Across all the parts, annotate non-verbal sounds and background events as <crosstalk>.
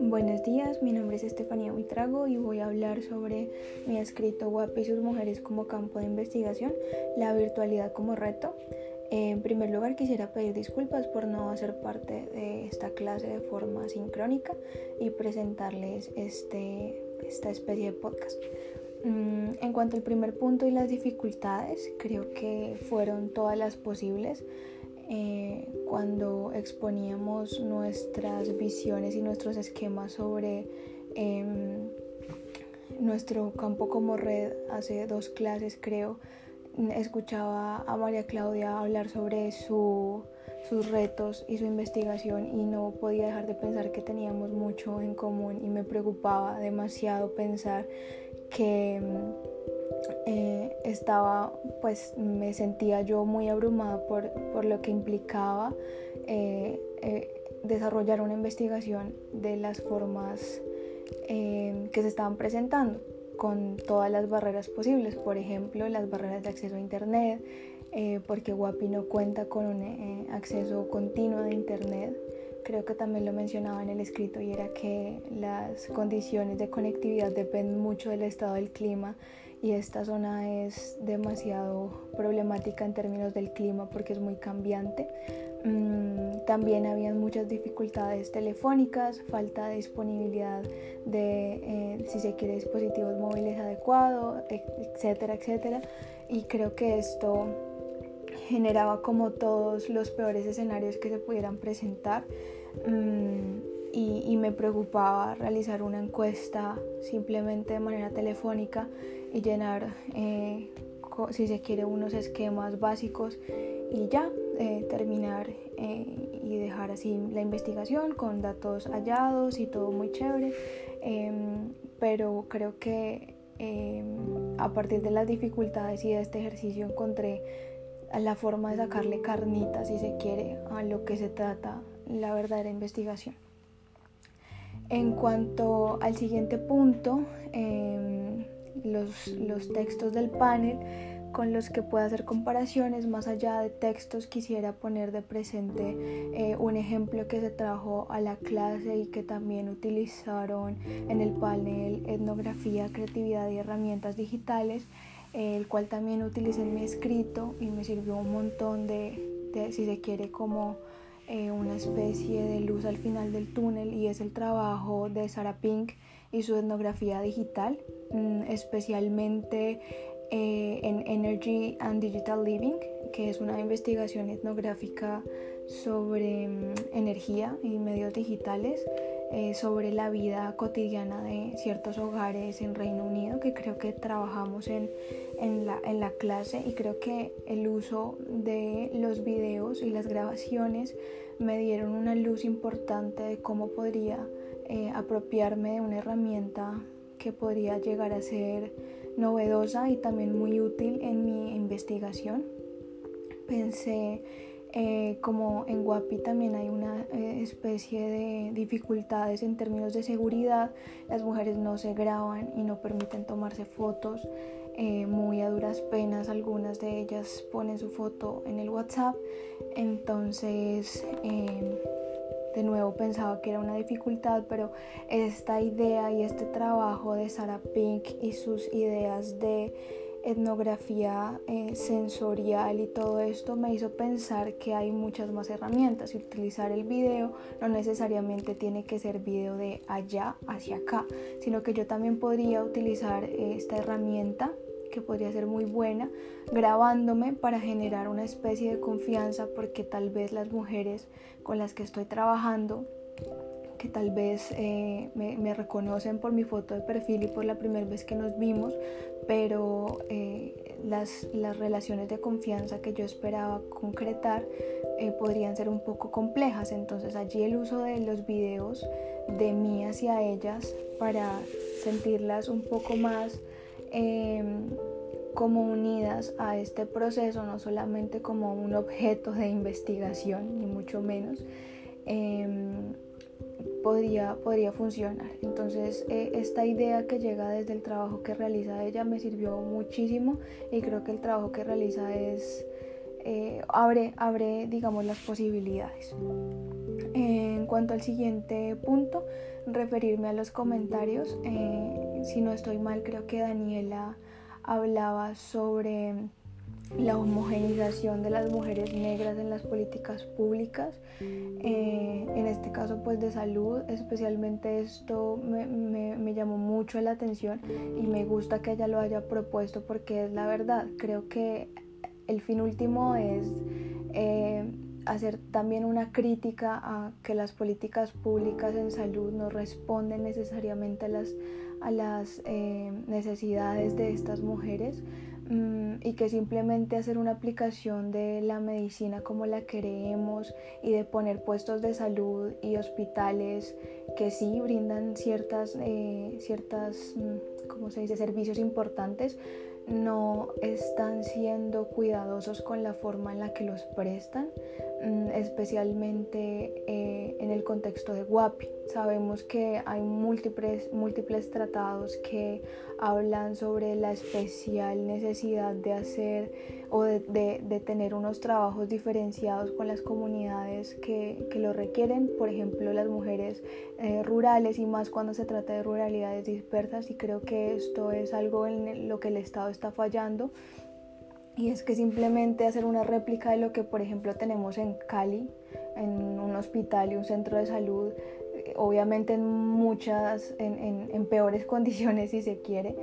Buenos días, mi nombre es Estefanía Buitrago y voy a hablar sobre mi escrito WAP y sus mujeres como campo de investigación, la virtualidad como reto. En primer lugar, quisiera pedir disculpas por no hacer parte de esta clase de forma sincrónica y presentarles este, esta especie de podcast. Mm, en cuanto al primer punto y las dificultades, creo que fueron todas las posibles. Eh, cuando exponíamos nuestras visiones y nuestros esquemas sobre em, nuestro campo como red hace dos clases creo escuchaba a María Claudia hablar sobre sus retos y su investigación y no podía dejar de pensar que teníamos mucho en común y me preocupaba demasiado pensar que eh, estaba, pues me sentía yo muy abrumada por, por lo que implicaba eh, eh, desarrollar una investigación de las formas que se estaban presentando con todas las barreras posibles, por ejemplo las barreras de acceso a Internet, porque Guapi no cuenta con un acceso continuo de Internet, creo que también lo mencionaba en el escrito y era que las condiciones de conectividad dependen mucho del estado del clima y esta zona es demasiado problemática en términos del clima porque es muy cambiante. Mm, también habían muchas dificultades telefónicas, falta de disponibilidad de, eh, si se quiere, dispositivos móviles adecuados, etcétera, etcétera. Y creo que esto generaba como todos los peores escenarios que se pudieran presentar. Mm, y, me preocupaba realizar una encuesta simplemente de manera telefónica y llenar, eh, si se quiere, unos esquemas básicos y ya eh, terminar eh, y dejar así la investigación con datos hallados y todo muy chévere. Em, pero creo que em, a partir de las dificultades y de este ejercicio encontré la forma de sacarle carnita, si se quiere, a lo que se trata la verdadera investigación. En cuanto al siguiente punto, em, los, textos del panel con los que pueda hacer comparaciones, más allá de textos, quisiera poner de presente eh, un ejemplo que se trajo a la clase y que también utilizaron en el panel Etnografía, Creatividad y Herramientas Digitales, el cual también utilicé en mi escrito y me sirvió un montón de, de si se quiere, como eh, una especie de luz al final del túnel y es el trabajo de Sarah Pink y su etnografía digital, mm, especialmente eh, en Energy and Digital Living, que es una investigación etnográfica sobre mm, energía y medios digitales. Eh, sobre la vida cotidiana de ciertos hogares en Reino Unido, que creo que trabajamos en, en, la, en la clase y creo que el uso de los videos y las grabaciones me dieron una luz importante de cómo podría eh, apropiarme de una herramienta que podría llegar a ser novedosa y también muy útil en mi investigación. Pensé eh, como en Guapi también hay una eh, especie de dificultades en términos de seguridad, las mujeres no se graban y no permiten tomarse fotos eh, muy a duras penas, algunas de ellas ponen su foto en el WhatsApp, entonces em, de nuevo pensaba que era una dificultad, pero esta idea y este trabajo de Sarah Pink y sus ideas de etnografía eh, sensorial y todo esto me hizo pensar que hay muchas más herramientas y utilizar el video no necesariamente tiene que ser video de allá hacia acá, sino que yo también podría utilizar esta herramienta que podría ser muy buena grabándome para generar una especie de confianza porque tal vez las mujeres con las que estoy trabajando que tal vez eh, me, reconocen por mi foto de perfil y por la primera vez que nos vimos, pero eh, las, las, relaciones de confianza que yo esperaba concretar eh, podrían ser un poco complejas. Entonces allí el uso de los videos de mí hacia ellas para sentirlas un poco más em, como unidas a este proceso, no solamente como un objeto de investigación, ni mucho menos. Em, podría, podría funcionar. Entonces eh, esta idea que llega desde el trabajo que realiza ella me sirvió muchísimo y creo que el trabajo que realiza es eh, abre, abre, digamos, las posibilidades. En cuanto al siguiente punto, referirme a los comentarios. Eh, si no estoy mal, creo que Daniela hablaba sobre la homogenización de las mujeres negras en las políticas públicas, eh, en este caso pues de salud, especialmente esto me, me, llamó mucho la atención y me gusta que ella lo haya propuesto porque es la verdad, creo que el fin último es eh, hacer también una crítica a que las políticas públicas en salud no responden necesariamente a las, a las eh, necesidades de estas mujeres mm, y que simplemente hacer una aplicación de la medicina como la queremos y de poner puestos de salud y hospitales que sí brindan ciertas, eh, ciertas mm, ¿cómo se dice?, servicios importantes, no están siendo cuidadosos con la forma en la que los prestan, especialmente eh, en el contexto de Guapi. Sabemos que hay múltiples, múltiples tratados que hablan sobre la especial necesidad de hacer o de, tener unos trabajos diferenciados con las comunidades que, lo requieren, por ejemplo las mujeres eh, rurales y más cuando se trata de ruralidades dispersas y creo que esto es algo en lo que el Estado está fallando y es que simplemente hacer una réplica de lo que por ejemplo tenemos en Cali, en un hospital y un centro de salud, obviamente en muchas, en, peores <laughs> condiciones si se quiere,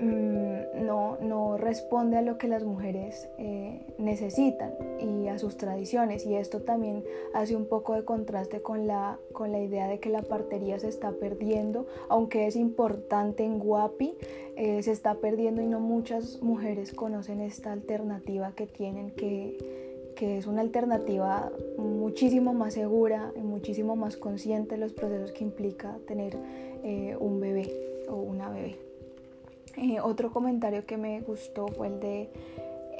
no, no, responde a lo que las mujeres eh, necesitan y a sus tradiciones. Y esto también hace un poco de contraste con la, con la idea de que la partería se está perdiendo, aunque es importante en Guapi, eh, se está perdiendo y no muchas mujeres conocen esta alternativa que tienen que que es una alternativa muchísimo más segura y muchísimo más consciente de los procesos que implica tener eh, un bebé o una bebé. Eh, otro comentario que me gustó fue el de,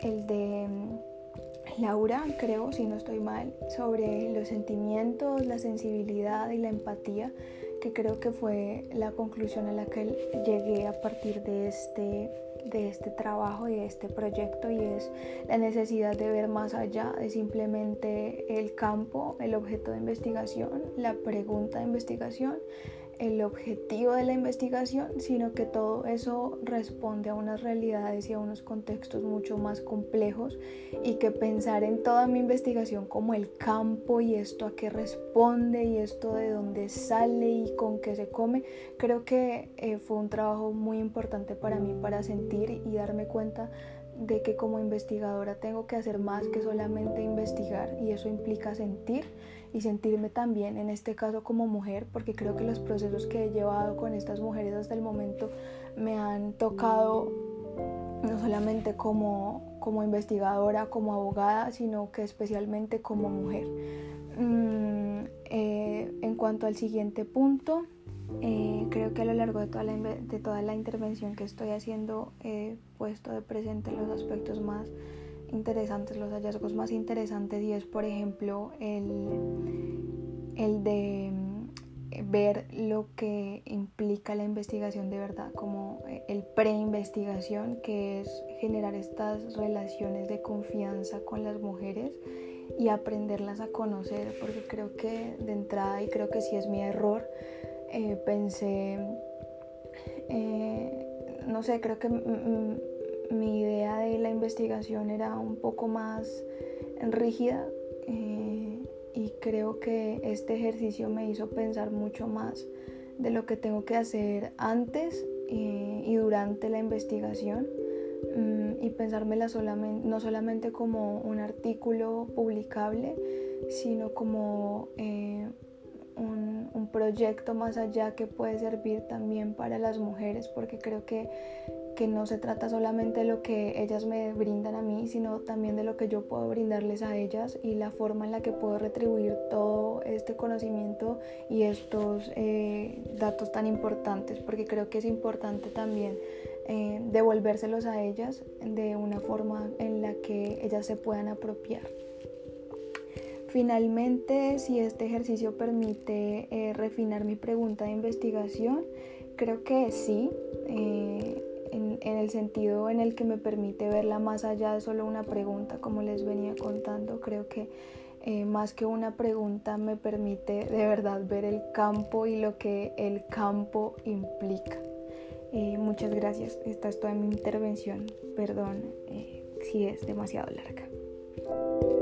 el de mm, Laura, creo, si no estoy mal, sobre los sentimientos, la sensibilidad y la empatía, que creo que fue la conclusión a la que llegué a partir de este de este trabajo y de este proyecto y es la necesidad de ver más allá de simplemente el campo, el objeto de investigación, la pregunta de investigación, el objetivo de la investigación, sino que todo eso responde a unas realidades y a unos contextos mucho más complejos y que pensar en toda mi investigación como el campo y esto a qué responde y esto de dónde sale y con qué se come, creo que eh, fue un trabajo muy importante para mí para sentir y darme cuenta de que como investigadora tengo que hacer más que solamente investigar y eso implica sentir y sentirme también en este caso como mujer porque creo que los procesos que he llevado con estas mujeres hasta el momento me han tocado no solamente como, como investigadora, como abogada, sino que especialmente como mujer. Mm, eh, en cuanto al siguiente punto, eh, creo que a lo largo de toda, la, de toda la intervención que estoy haciendo he puesto de presente los aspectos más interesantes, los hallazgos más interesantes y es por ejemplo el, el de mm, ver lo que implica la investigación de verdad, como eh, el pre-investigación, que es generar estas relaciones de confianza con las mujeres y aprenderlas a conocer, porque creo que de entrada, y creo que sí es mi error, eh, pensé, eh, no sé, creo que mi idea de la investigación era un poco más rígida eh, y creo que este ejercicio me hizo pensar mucho más de lo que tengo que hacer antes y durante la investigación mm, y pensármela solamente, no solamente como un artículo publicable, sino como un, proyecto más allá que puede servir también para las mujeres, porque creo que, que no se trata solamente de lo que ellas me brindan a mí, sino también de lo que yo puedo brindarles a ellas y la forma en la que puedo retribuir todo este conocimiento y estos eh, datos tan importantes, porque creo que es importante también eh, devolvérselos a ellas de una forma en la que ellas se puedan apropiar. Finalmente, si este ejercicio permite eh, refinar mi pregunta de investigación, creo que sí. Eh, en el sentido en el que me permite verla más allá de solo una pregunta, como les venía contando. Creo que eh, más que una pregunta me permite de verdad ver el campo y lo que el campo implica. Eh, muchas gracias. Esta es toda mi intervención. Perdón eh, si es demasiado larga.